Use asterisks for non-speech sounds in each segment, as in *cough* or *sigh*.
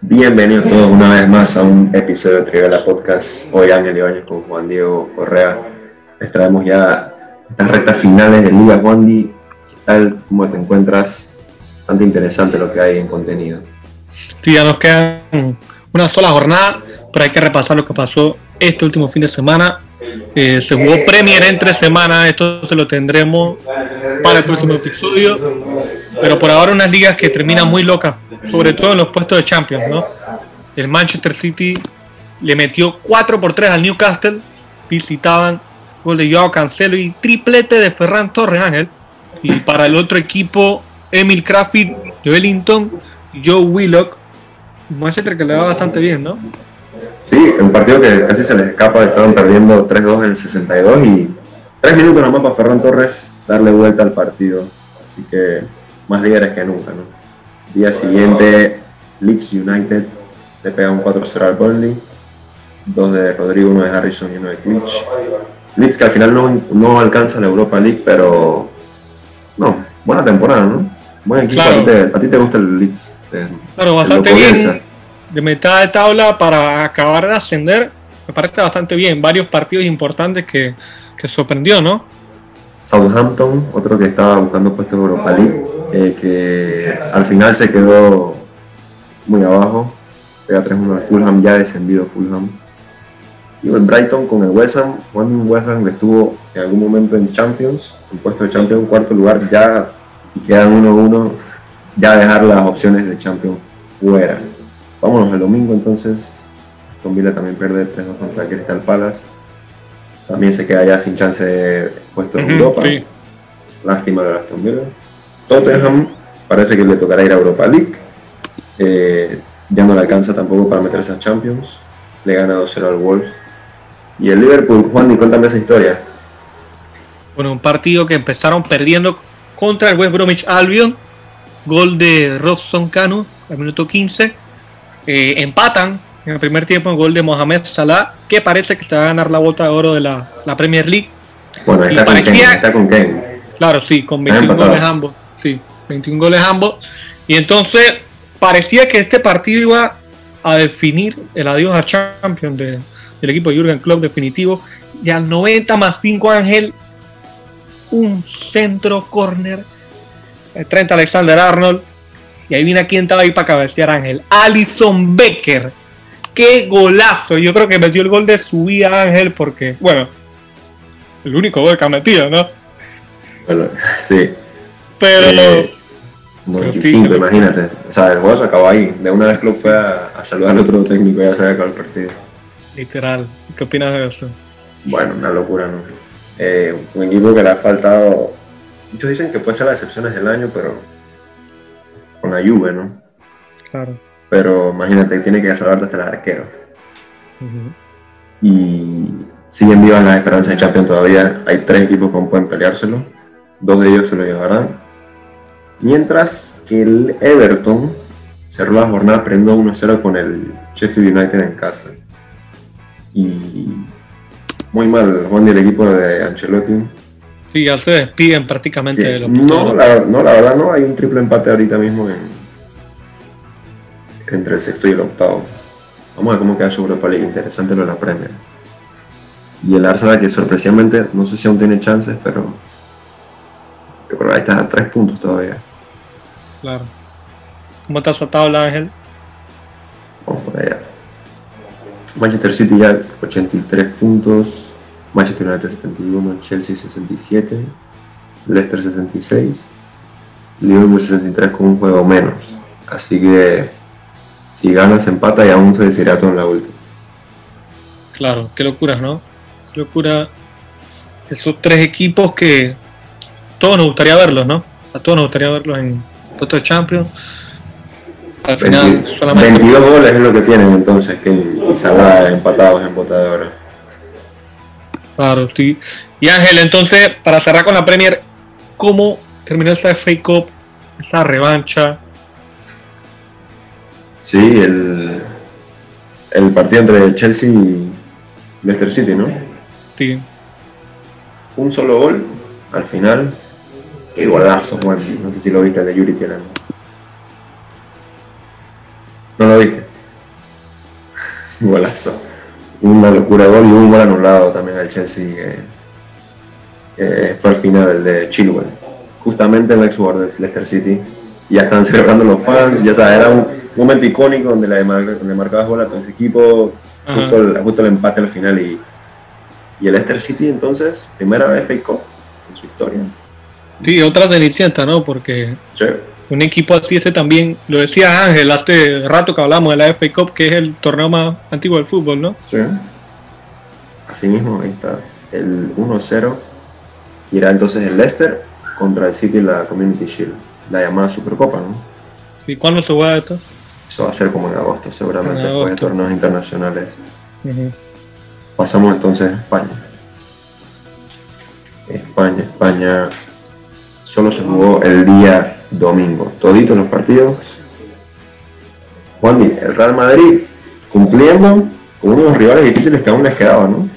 Bienvenidos todos una vez más a un episodio de Trivela Podcast. Hoy Ángel Ibáñez con Juan Diego Correa. Les traemos ya estas rectas finales de Liga Wandy. ¿Qué tal? ¿Cómo te encuentras? Bastante interesante lo que hay en contenido. Sí, ya nos quedan una sola jornada, pero hay que repasar lo que pasó este último fin de semana. Eh, se jugó Premier entre semanas, esto se lo tendremos para el próximo episodio. Pero por ahora unas ligas que terminan muy locas, sobre todo en los puestos de Champions, ¿no? El Manchester City le metió 4 por 3 al Newcastle, visitaban gol de Joao Cancelo y triplete de Ferran Torres Ángel. Y para el otro equipo, Emil Kraft, Wellington y Joe Willock. Manchester que le va bastante bien, ¿no? Sí, un partido que casi se les escapa, estaban perdiendo 3-2 en el 62 y 3 minutos nomás para Ferran Torres darle vuelta al partido. Así que más líderes que nunca, ¿no? Día siguiente, Leeds United le pega un 4-0 al Burnley, dos de Rodrigo, uno de Harrison y uno de Klitsch. Leeds que al final no, no alcanza la Europa League, pero no, buena temporada, ¿no? Buen equipo, Claro. a, ti te, a ti te gusta el Leeds. te- Claro, te bastante bien. De mitad de tabla para acabar de ascender, me parece bastante bien. Varios partidos importantes que, que sorprendió, ¿no? Southampton, otro que estaba buscando puestos de Europa League, eh, que al final se quedó muy abajo, pega 3-1 al Fulham, ya descendido Fulham. Y el Brighton con el West Ham, un West Ham estuvo en algún momento en Champions, en puesto de Champions, cuarto lugar, ya quedan 1-1, ya dejar las opciones de Champions fuera. Vámonos el domingo entonces, Aston Villa también pierde 3-2 contra Crystal Palace. También se queda ya sin chance de puesto en Europa. sí. Lástima de Aston Villa. Tottenham parece que le tocará ir a Europa League. Eh, ya no le alcanza tampoco para meterse a Champions. Le gana 2-0 al Wolves. Y el Liverpool, Juan, y cuéntame esa historia. Bueno, un partido que empezaron perdiendo contra el West Bromwich Albion. Gol de Robson Cano al minuto 15. Eh, empatan en el primer tiempo el gol de Mohamed Salah, que parece que se va a ganar la bota de oro de la, la Premier League. Bueno, Y está con Ken. Está con Ken. Claro, sí, con Están 21 empatados. goles ambos. Sí, 21 goles ambos. Y entonces parecía que este partido iba a definir el adiós a Champions de- del equipo de Jurgen Klopp definitivo. Y al 90 más 5 Ángel, un centro corner. El 30 Alexander Arnold. Y ahí viene quién estaba ahí para cabecear Ángel. Alison Becker. ¡Qué golazo! Yo creo que metió el gol de su vida Ángel porque, bueno, el único gol que ha metido, ¿no? Sí. Pero Eh, Pero 95, sí. imagínate. O sea, el juego se acabó ahí. De una vez Klopp fue a, a saludar al otro técnico y ya se había acabado el partido. literal, ¿qué opinas de eso? Bueno, una locura, ¿no? Eh, un equipo que le ha faltado. Muchos dicen que puede ser las excepciones del año, pero con la Juve, ¿no? Claro. Pero imagínate, tiene que salvarte hasta el arquero. Y siguen vivas las esperanzas de Champions todavía. Hay tres equipos que pueden peleárselo. Dos de ellos se lo llevarán. Mientras que el Everton cerró la jornada perdiendo 1-0 con el Sheffield United en casa. Y muy mal, Juan, del equipo de Ancelotti. Sí, ya se despiden prácticamente de los No la, no, la verdad no, hay un triple empate ahorita mismo en, entre el sexto y el octavo. Vamos a ver cómo queda su Europa League, interesante lo de la Premier. Y el Arsenal que sorpresivamente, no sé si aún tiene chances, pero yo creo que ahí está a tres puntos todavía. Claro. ¿Cómo está su tabla, Ángel? Vamos por allá. Manchester City ya 83 puntos, Manchester United 71, Chelsea 67, Leicester 66, Liverpool 63 con un juego menos. Así que si gana se empata y aún se decidirá todo en la última. Claro, qué locuras, ¿no? Qué locura. Esos tres equipos que todos nos gustaría verlos, ¿no? A todos nos gustaría verlos en de Champions. Al final, 20 solamente. 22 goles es lo que tienen entonces, que Salah empatados en botadora. Claro, sí. Y Ángel, entonces, para cerrar con la Premier, ¿cómo terminó esa FA Cup, esa revancha? Sí, el, el partido entre Chelsea y Leicester City, ¿no? Sí. un solo gol al final. Qué golazo, Juan. No sé si lo viste el de Yuri Tielemans. ¿No lo viste? *laughs* Golazo. Una locura de gol y un gol anulado también al Chelsea. fue al final el de Chilwell. Justamente en el ex del Leicester City. Ya están *laughs* celebrando los fans. Ya sabes, era un momento icónico donde le, le marcabas gol a tu equipo. Justo el, justo el empate al final. Y, y el Leicester City entonces, primera FA Cup en su historia. Sí, otra cenicienta, ¿no? Porque Sí. un equipo así este también, lo decía Ángel hace rato que hablamos de la FA Cup, que es el torneo más antiguo del fútbol, ¿no? Sí. Así mismo, ahí está. El 1-0. Y era entonces el Leicester contra el City en la Community Shield. La llamada Supercopa, ¿no? ¿Y cuándo se juega esto? Eso va a ser como en agosto, seguramente, En después de torneos internacionales. Pasamos entonces a España. España, España. Solo se jugó el día domingo. Toditos los partidos. Juan, el Real Madrid cumpliendo con unos rivales difíciles que aún les quedaban, ¿no?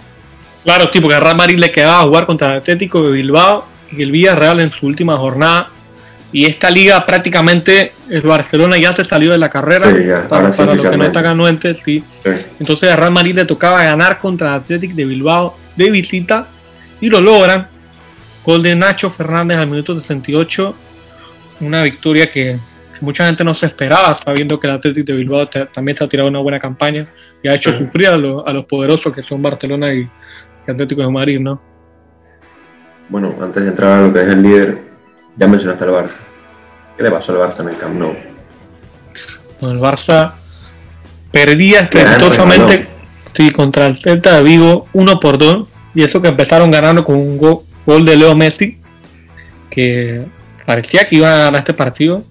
Claro, tipo que a Real Madrid le quedaba jugar contra el Atlético de Bilbao y el Villarreal en su última jornada. Y esta liga prácticamente, el Barcelona ya se salió de la carrera. Sí, ya, para sí para los que no están anuentes, sí. Sí. Entonces a Real Madrid le tocaba ganar contra el Athletic de Bilbao de visita y lo logran. Gol de Nacho Fernández al minuto 68. Una victoria que mucha gente no se esperaba, sabiendo que el Athletic de Bilbao también está tirando una buena campaña y ha hecho Sí. sufrir a, los- a los poderosos que son Barcelona y, y Atlético de Madrid, ¿no? Bueno, antes de entrar a lo que es el líder, ya mencionaste al Barça. ¿Qué le pasó al Barça en el Camp Nou? Bueno, el Barça perdía estrepitosamente sí, contra el Celta de Vigo 1 por 2 y eso que empezaron ganando con un go- gol de Leo Messi que parecía que iba a ganar este partido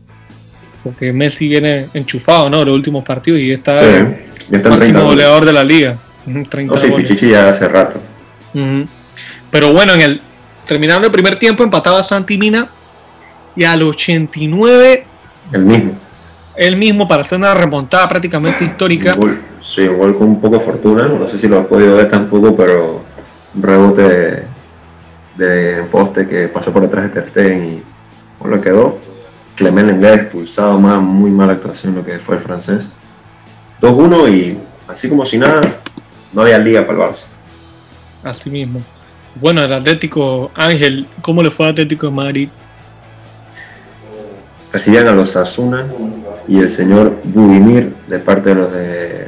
porque Messi viene enchufado ¿no? los últimos partidos y está Sí, el ya está en 30 máximo goleador de la liga Ujú, 30 No, sí, goles. Pichichi ya hace rato. Pero bueno, en el terminando el primer tiempo empataba Santi Mina y al 89 El mismo. él mismo para hacer una remontada prácticamente histórica Un gol, sí, un gol con un poco de fortuna. No sé si lo has podido ver tampoco, pero un rebote de, poste que pasó por detrás de Ter Stegen y no lo quedó. Clement Lenglet expulsado, más, muy mala actuación lo que fue el francés. 2-1 y así como si nada, no había liga para el Barça. Así mismo. Bueno, el Atlético Ángel, ¿cómo le fue al Atlético de Madrid? recibían a los Asuna y el señor Budimir de parte de los de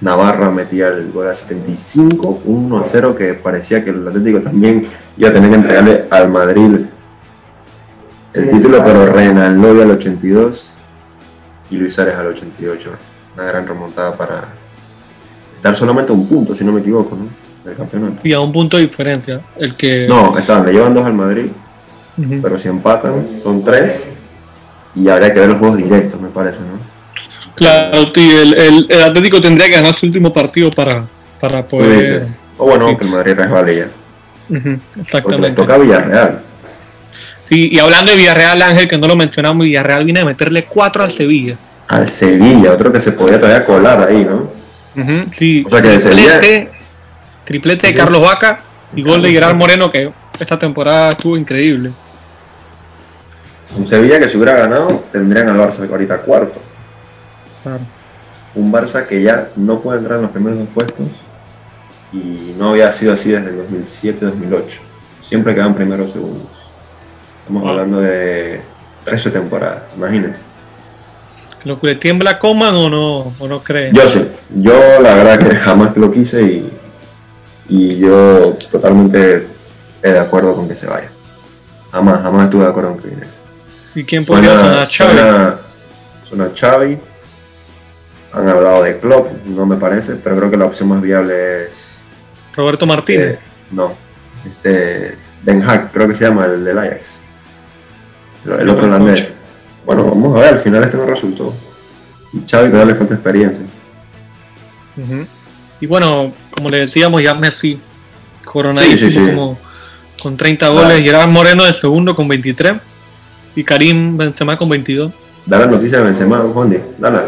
Navarra metía el gol a 75, 1 a 0 que parecía que el Atlético también iba a tener que entregarle al Madrid el título, pero Reinaldo al 82 y Luis Ares al 88. Una gran remontada para dar solamente un punto, si no me equivoco, ¿no? del campeonato. Y a un punto de diferencia. El que. No, estaban, le llevan dos al Madrid, pero si empatan son tres y habría que ver los juegos directos, me parece, ¿no? Claro, sí, el, el- el Atlético tendría que ganar su último partido para, para poder. O bueno, Sí. que el Madrid resbale ya. Ujú, Porque les exactamente. toca a Villarreal. Sí, y hablando de Villarreal, Ángel, que no lo mencionamos, Villarreal viene a meterle 4 al Sevilla. Al Sevilla, otro que se podía todavía colar ahí, ¿no? Sí, O sea que el Sevilla- triplete, de Sí. Carlos Vaca y gol de Gerard. Moreno, que esta temporada estuvo increíble. Un Sevilla que si hubiera ganado tendrían al Barça ahorita cuarto. Claro. Un Barça que ya no puede entrar en los primeros dos puestos y no había sido así desde el 2007-2008. Siempre quedan primeros o segundos. Estamos hablando de 13 temporadas, imagínate. ¿Lo que le tiembla Coman o no, o no cree? Yo sí, yo la verdad que jamás lo quise y, y yo totalmente he de acuerdo con que se vaya. Jamás, jamás estuve de acuerdo con que viniera. ¿Y quién podría Suena, sonar Xavi? suena, suena Xavi. Han hablado de Klopp, no me parece, pero creo que la opción más viable es. Roberto Martínez. eh, no, este. Den Haag, creo que se llama el del Ajax. El, el otro holandés. Bueno, vamos a ver, al final este no resultó. Y Xavi todavía le falta experiencia. Y bueno, como le decíamos, ya Messi coronadísimo Sí, sí, sí. como con 30 Claro. goles, Gerard Moreno de segundo con 23 y Karim Benzema con 22. Da la noticia de Benzema, Juan dale.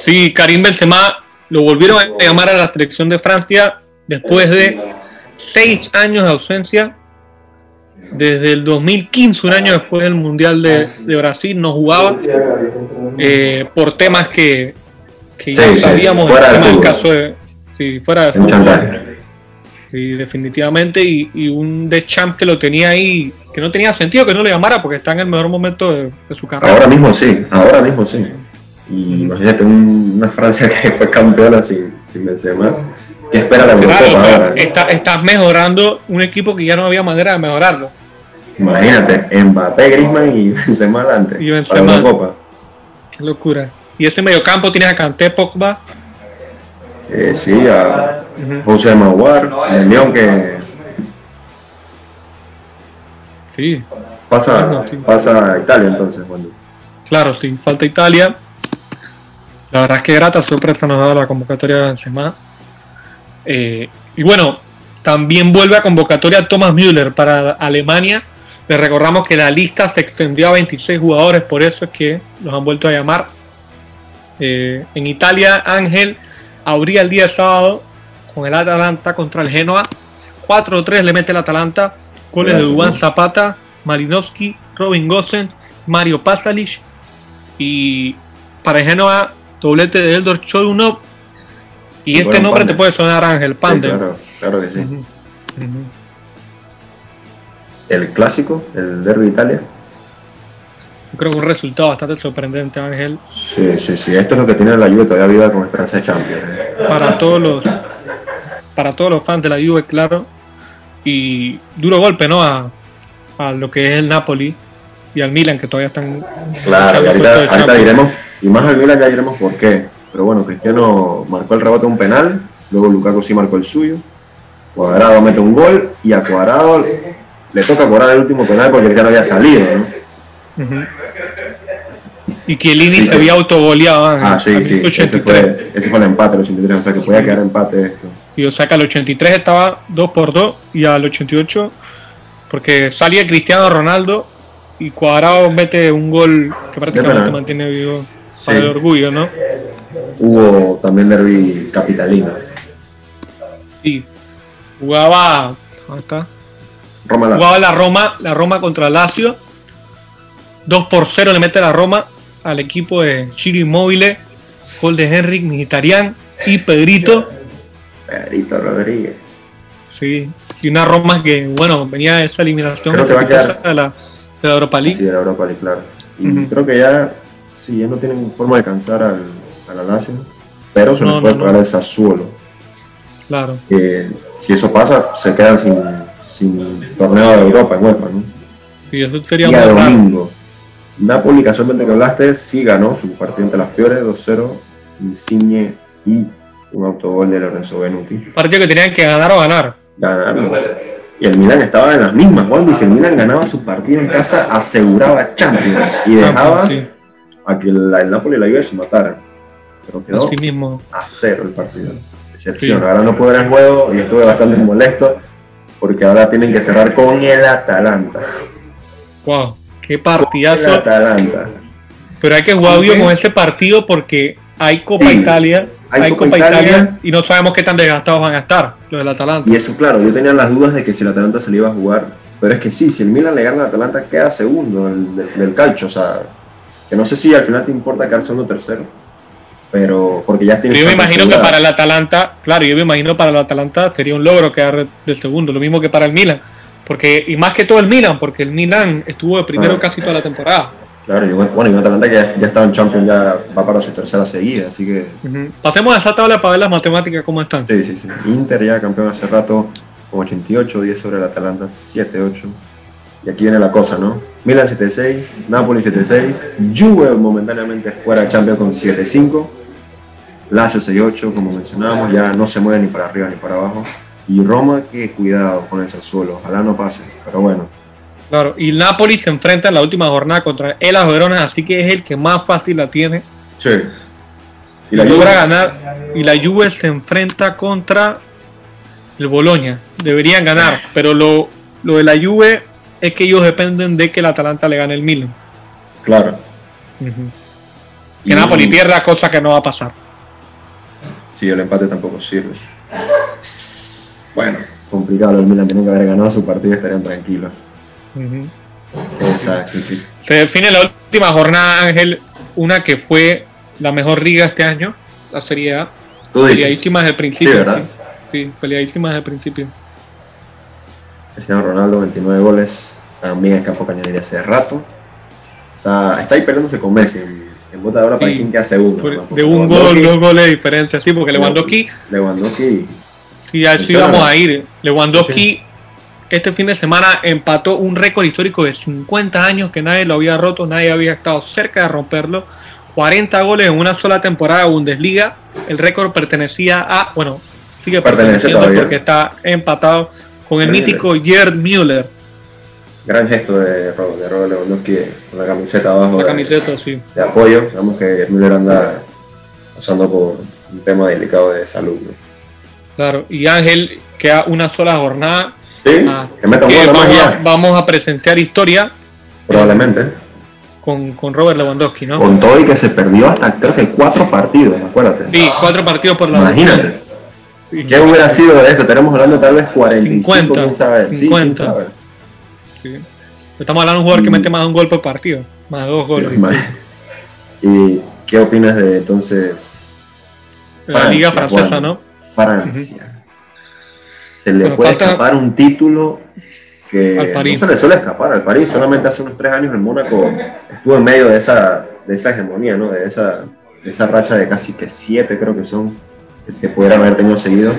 Sí, Karim Benzema lo volvieron a llamar a la selección de Francia después de seis años de ausencia. Desde el 2015, un año después del Mundial de, de Brasil, no jugaba eh, por temas que, que ya Sí, sí, sabíamos, fuera el, caso de, Sí, fuera de fútbol. Sí, definitivamente. Y, y un The Champ que lo tenía ahí, que no tenía sentido que no lo llamara porque está en el mejor momento de, de su carrera. Ahora mismo sí, ahora mismo sí. Y imagínate un- una Francia *laughs* que fue campeona sin, sin Benzema. ¿Qué espera la Eurocopa Claro, ahora? está, estás mejorando un equipo que ya no había manera de mejorarlo. Imagínate, Mbappé, Griezmann y *laughs* Benzema adelante. Y para Benzema. la Eurocopa. Qué locura. Y ese mediocampo tienes a Kanté, Pogba. Eh, sí, a José Maguar, el León que Sí, pasa, sí. pasa a Italia entonces. Cuando, claro, sí. Falta Italia. La verdad es que grata sorpresa nos ha dado la convocatoria de Benzema. Eh, y bueno, también vuelve a convocatoria Thomas Müller para Alemania. Les recordamos que la lista se extendió a 26 jugadores, por eso es que los han vuelto a llamar. Eh, en Italia, Ángel abría el día sábado con el Atalanta contra el Genoa. 4-3 le mete el Atalanta. Goles de Dubán. Zapata, Malinowski, Robin Gosen, Mario Pasalic. Y para el Genoa, doblete de Eldor Cholunov. Y, Y este bueno, nombre te puede sonar Ángel Sí, Pander. claro, claro que sí. El clásico, el Derby de Italia. Yo creo que un resultado bastante sorprendente, Ángel, Sí, sí, sí. Esto es lo que tiene la Juve todavía viva con esperanza de Champions. ¿eh? para todos los para todos los fans de la Juve, claro. Y duro golpe, ¿no? A, a lo que es el Napoli y al Milan, que todavía están Claro, y ahorita, diremos, y más al Milan ya diremos por qué. Pero bueno, Cristiano marcó el rebote de un penal, luego Lukaku sí marcó el suyo. Cuadrado mete un gol y a Cuadrado le toca cobrar el último penal porque Cristiano había salido, ¿no? Ujú. Y Chiellini Sí, se había autogoleado, Ángel. Ah, sí, sí, ese 83. fue, ese fue el empate, el 83, o sea que podía quedar empate esto. Y o sea que al 83 estaba 2 por 2 y al 88 porque salía Cristiano Ronaldo y Cuadrado mete un gol que prácticamente mantiene vivo para Sí. el orgullo, ¿no? Hubo también derby capitalino. Y jugaba ¿dónde está? Roma la Jugaba la Roma, la Roma contra Lazio. 2 por 0 le mete la Roma al equipo de Chiro Immobile. Gol de Henrik Mkhitaryan y Pedrito. Pedrito Rodríguez. Sí. Y una Roma que, bueno, venía de esa eliminación Creo que va a quedar- de la, de la Europa League. Sí, de la Europa League, claro. Y creo que ya, sí, ya no tienen forma de alcanzar al, a la Lazio, pero se No, les puede no, pagar no. el Sassuolo. Claro. Si eso pasa, se quedan sin, sin torneo de Europa en UEFA, ¿no? Sí, eso sería Día domingo. Napoli, casualmente que hablaste, sí ganó su partido ante las Fiore 2-0, Insigne y un autogol de Lorenzo Benuti. Partido que tenían que ganar o ganar. Ganaron. Y el Milan estaba en las mismas, Juan. Si el Milan ganaba su partido en casa, aseguraba Champions y dejaba Sí, a que la- el Napoli y la Juve se mataran. Pero quedó así mismo. a cero el partido. Decepción. Sí. Ahora no puedo ver el juego y estuve bastante molesto porque ahora tienen que cerrar con el Atalanta. Wow, qué El partidazo. Atalanta. Pero hay que jugar bien con ese partido porque hay Copa Sí, Italia. hay Hay, Copa Copa, Italia, Italia. y no sabemos qué tan desgastados van a estar los del Atalanta. Y eso, claro, yo tenía las dudas de que si el Atalanta se le iba a jugar. Pero es que sí, si el Milan le gana al Atalanta, queda segundo del, del, del calcio. O sea, que no sé si al final te importa quedar segundo o tercero. Pero porque ya tienes Yo me imagino que para el Atalanta, claro, yo me imagino para el Atalanta sería un logro quedar de- del segundo, lo mismo que para el Milan. Porque, y más que todo el Milan, porque el Milan estuvo de primero Ah. casi toda la temporada. Claro, y bueno, y un Atalanta que ya, ya estaba en Champions, ya va para su tercera seguida. Así que. Pasemos a esa tabla para ver las matemáticas cómo están. Sí, sí, sí. Inter ya campeón hace rato con 88, 10 sobre el Atalanta, 7-8. Y aquí viene la cosa, ¿no? Milan 7-6, Napoli 7-6, Juve momentáneamente fuera de Champions con 7-5, Lazio 6-8, como mencionábamos, ya no se mueve ni para arriba ni para abajo. Y Roma, que cuidado con el Sassuolo, ojalá no pase, pero bueno. Claro, y Napoli se enfrenta en la última jornada contra el Verona, así que es el que más fácil la tiene. Sí. Y Y la logra Juve, ganar. Y la Juve se enfrenta contra el Boloña. Deberían ganar, pero lo, lo de la Juve es que ellos dependen de que el Atalanta le gane el Milan. claro. Que Y- Napoli pierda, cosa que no va a pasar. Sí, el empate tampoco sirve. Bueno, complicado, el Milan tiene que haber ganado su partido y estarían tranquilos. Exacto. sí. Se define la última jornada, Ángel, una que fue la mejor liga este año, la Serie A. Tú dices. Peleadísima desde el principio. Sí, ¿verdad? Sí, sí, peleadísima desde el principio. Cristiano Ronaldo, 29 goles. También escapó Cañonería hace rato. Está, está ahí peleándose con Messi. En, en bota de oro para Sí. quién queda segundo. Por- ¿no? de un gol, dos goles de diferencia, sí, porque Lewandowski, Lewandowski. sí, a eso íbamos a ir. Lewandowski este fin de semana empató un récord histórico de 50 años que nadie lo había roto, nadie había estado cerca de romperlo. 40 goles en una sola temporada de Bundesliga. El récord pertenecía a, bueno, sigue perteneciendo porque está empatado con el mítico Gerd Müller. Gran gesto de Robert, de Robert Lewandowski con la camiseta abajo La de, camiseta, sí. de apoyo. Digamos que Müller anda pasando por un tema delicado de salud. ¿no? Claro. Y Ángel queda una sola jornada. Sí, Ah, que meta que vamos, a, vamos a presentar historia probablemente. con, con Robert Lewandowski, ¿no? Con todo y que se perdió hasta creo que cuatro partidos, acuérdate. Sí, cuatro partidos por la Imagínate. ¿Qué hubiera sido de eso? Estaremos hablando tal vez 45, 50, quién sabe. Sí, 50. quién sabe. Sí. Estamos hablando de un jugador que Mm. mete más de un gol por partido, más de dos goles. ¿Y qué opinas de entonces la Liga Francesa, Juan? ¿no? Francia? Se le Bueno, puede falta- escapar un título que Al París. no se le suele escapar al París. Solamente hace unos tres años el Mónaco estuvo en medio de esa, de esa hegemonía, ¿no? de, esa, de esa racha de casi que siete, creo que son, que pudieran haber tenido seguido.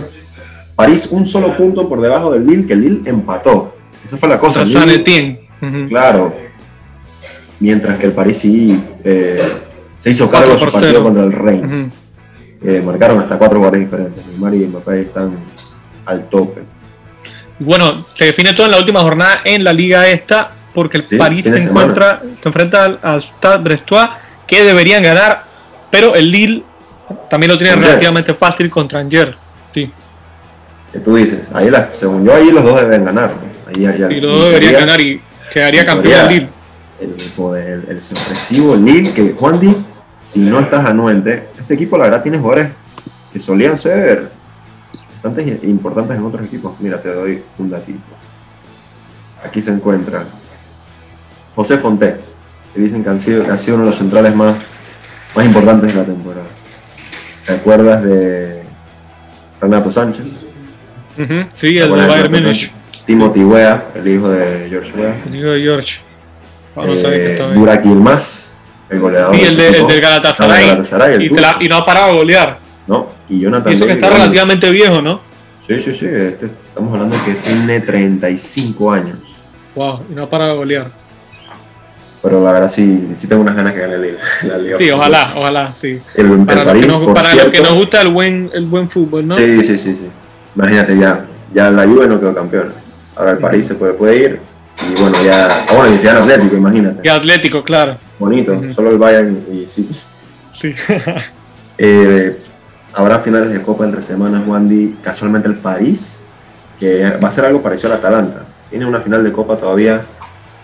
París un solo punto por debajo del Lille, que el Lille empató. Esa fue la cosa. San Lille-. Ujú. Claro. Mientras que el París sí eh, se hizo cargo de su partido contra el Reims. Eh, marcaron hasta cuatro goles diferentes. Neymar y Mbappé están al tope. Bueno, se define todo en la última jornada en la liga esta, porque el Sí, París se semana. encuentra, se enfrenta al, al Stade Brestois, que deberían ganar, pero el Lille también lo tiene relativamente fácil contra Angers. Sí, Que tú dices, ahí las, según yo, ahí los dos deben ganar. Ahí, ahí- y los dos deberían ganar y quedaría campeón el Lille. El, poder- el, sorpresivo Lille, que Juan Di, si no estás anuente, este equipo la verdad tiene jugadores que solían ser bastante importantes en otros equipos. Mira, te doy un datito. Aquí se encuentra José Fonté, que dicen que han sido, que ha sido uno de los centrales más, más importantes de la temporada. ¿Te acuerdas de Renato Sánchez? Ujú, Sí, ¿Te el de de Bayern. Sánchez? Timothy Weah, el hijo de George Weah. El hijo de George. Ah, Eh. Burak Yilmaz, el goleador. Sí, de el, de- el del Galatasaray. del Galatasaray, el y, la- y no ha parado a golear. ¿no? Y Jonathan Y eso que está relativamente viejo, ¿no? Sí, sí, sí. este- estamos hablando que tiene 35 años. Wow, y no ha parado a golear. Pero la verdad sí, sí tengo unas ganas que gane la Liga. *laughs* la Liga Sí, ojalá, ojalá, sí. El, el Para, los que, nos, que gusta el buen, el buen fútbol, ¿no? Sí, sí, sí, sí. Imagínate ya, ya la Juve no quedó campeón. Ahora el París se puede, puede ir. Y bueno, ya. ah, bueno, y si gana Atlético, imagínate. Y Atlético, claro. Bonito. Solo el Bayern y sí. Sí. *laughs* Eh, habrá finales de Copa entre semanas, Wandy. Casualmente el París, que va a ser algo parecido al Atalanta. Tiene una final de Copa todavía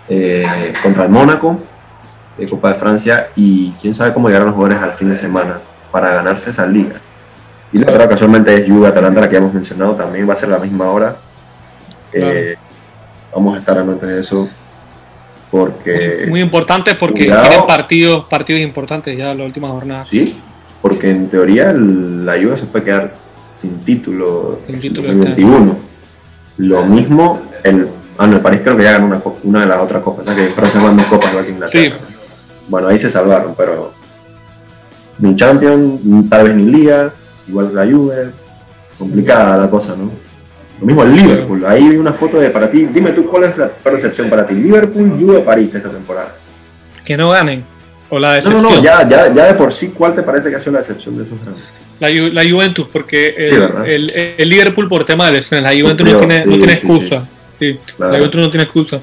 eh, contra el Mónaco, de Copa de Francia, y quién sabe cómo llegarán los jugadores al fin de semana para ganarse esa liga. Y la otra casualmente es Juve Atalanta, la que hemos mencionado, también va a ser la misma hora. Eh, Vamos a estar antes de eso porque... Muy importante porque tienen partidos, partidos importantes ya en la última jornada. Sí, porque en teoría el- la Juve se puede quedar sin título en título 2021. Lo mismo, el, ah, no, el París creo que ya ganó una, de las otras copas, o sea que Francia ganó dos copas igual que Inglaterra. Bueno, ahí se salvaron, pero ni Champions, tal vez ni Liga, igual que la Juve, complicada la cosa, ¿no? Lo mismo el Liverpool, ahí vi una foto de para ti, dime tú cuál es la percepción para ti, Liverpool, Juve, París esta temporada. Que no ganen. O la No, decepción. no, no, ya, ya, ya de por sí, ¿cuál te parece que ha sido la decepción de esos grandes? La, Ju- la Juventus, porque el, Sí, el- el Liverpool por tema de lesiones, la Juventus no tiene, no excusa. Sí, Claro. La Juventus no tiene excusa.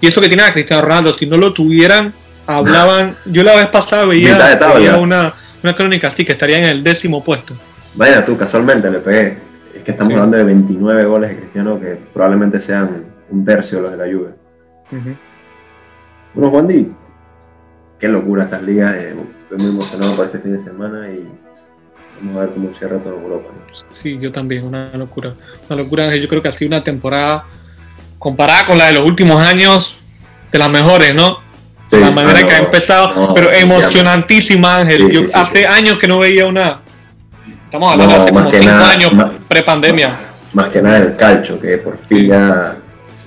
Y eso que tiene a Cristiano Ronaldo, si no lo tuvieran, hablaban. *laughs* Yo la vez pasada veía, veía una, una crónica así que estaría en el décimo puesto. Vaya tú, casualmente le pegué. Es que estamos Sí. hablando de 29 goles de Cristiano que probablemente sean un tercio los de la Juve. Bueno, Juan Di, qué locura estas ligas. eh, estoy muy emocionado por este fin de semana y vamos a ver cómo cierra toda Europa. ¿no? Sí, yo también, una locura. Una locura, yo creo que ha sido una temporada comparada con la de los últimos años, de las mejores, ¿no? Sí, la manera que ha empezado, no, pero emocionantísima, Ángel. Sí, Yo sí, hace años que no veía una, Estamos hablando No, de hace más como que 5 nada, años, más- pre-pandemia. Más que nada el calcio, que por fin ya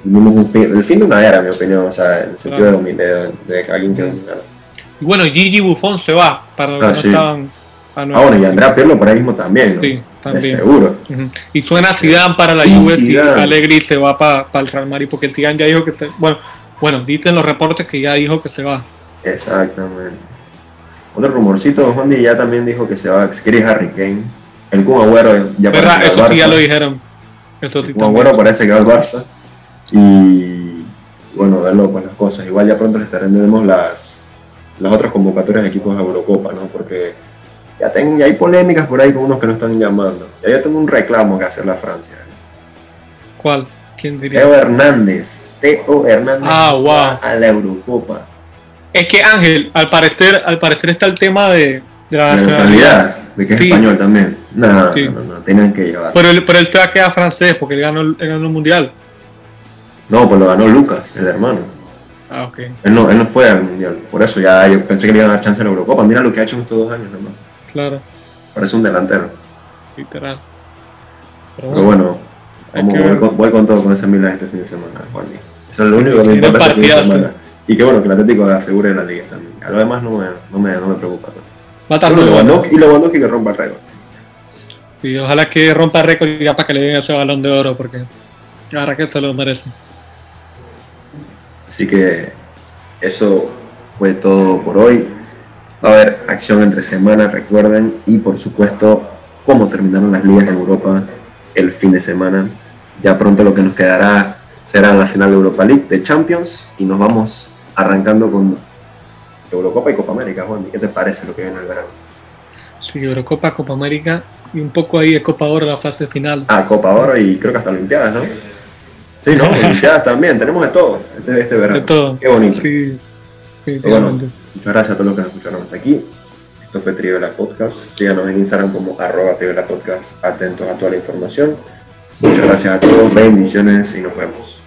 tuvimos un fin, el fin de una era, en mi opinión, o sea, en el sentido de, de, de alguien que dominara. Y bueno, Gigi Buffon se va, para los Ah, que no estaban Ah, bueno, y Andrea Pirlo por ahí mismo también, ¿no? Sí, también. seguro. Y suena. Zidane para la Juve y Zidane. Allegri se va para el Real Madrid porque el Zidane ya dijo que se, bueno, bueno, dicen los reportes que ya dijo que se va. Exactamente. Otro rumorcito, Juan Di ya también dijo que se va, que se quiere Harry Kane. El Kun Agüero ya ¿Verdad? parece que va Eso al sí ya Barça. lo dijeron. Eso sí El Kun. Agüero parece que va al Barça. Y bueno, darlo con las cosas. Igual ya pronto les tendremos las, las otras convocatorias de equipos de Eurocopa, ¿no? Porque ya, ten- ya hay polémicas por ahí con unos que no están llamando. Ya yo tengo un reclamo que hacer la Francia. ¿Cuál? ¿Quién diría? Teo Hernández. Teo Hernández Ah, wow. va a la Eurocopa. Es que Ángel, al parecer, al parecer está el tema de, de la La nacionalidad, de que es Sí. español también. No, Sí. no, no, no, tenían que llevar. Pero él, pero él te va a quedar francés porque él ganó, él ganó el mundial. No, pues lo ganó Lucas, el hermano. Ah, ok. Él no, él no fue al mundial. Por eso ya yo pensé que le iban a dar chance a la Eurocopa. Mira lo que ha hecho en estos dos años, nomás. Claro, Parece un delantero. literal. Pero Pero bueno, Hay vamos, que voy, con, voy con todo con ese Milan este fin de semana, Juan. Eso es lo único que me importa este fin de semana. Y que bueno, que el Atlético asegure la liga también. A lo demás no me, no me, no me preocupa tanto. va a estar Bueno, y Lewandowski que rompa el récord. Sí, ojalá que rompa récord ya para que le den ese balón de oro porque ahora que se lo merece. Así que eso fue todo por hoy. Va a haber acción entre semanas, recuerden, y por supuesto, cómo terminaron las ligas en Europa el fin de semana. Ya pronto lo que nos quedará será la final de Europa League de Champions y nos vamos arrancando con Eurocopa y Copa América, Juan. ¿Qué te parece lo que viene el verano? Sí, Eurocopa, Copa América y un poco ahí de Copa Oro la fase final. Ah, Copa Oro y creo que hasta Olimpiadas, ¿no? Sí, ¿no? *laughs* Olimpiadas también, tenemos de todo este, este verano. De todo. Qué bonito. Sí, bueno. Muchas gracias a todos los que nos escucharon hasta aquí. Esto fue Trivela Podcast. Síganos en Instagram como arroba Trivela Podcast. Atentos a toda la información. Muchas gracias a todos. Bendiciones y nos vemos.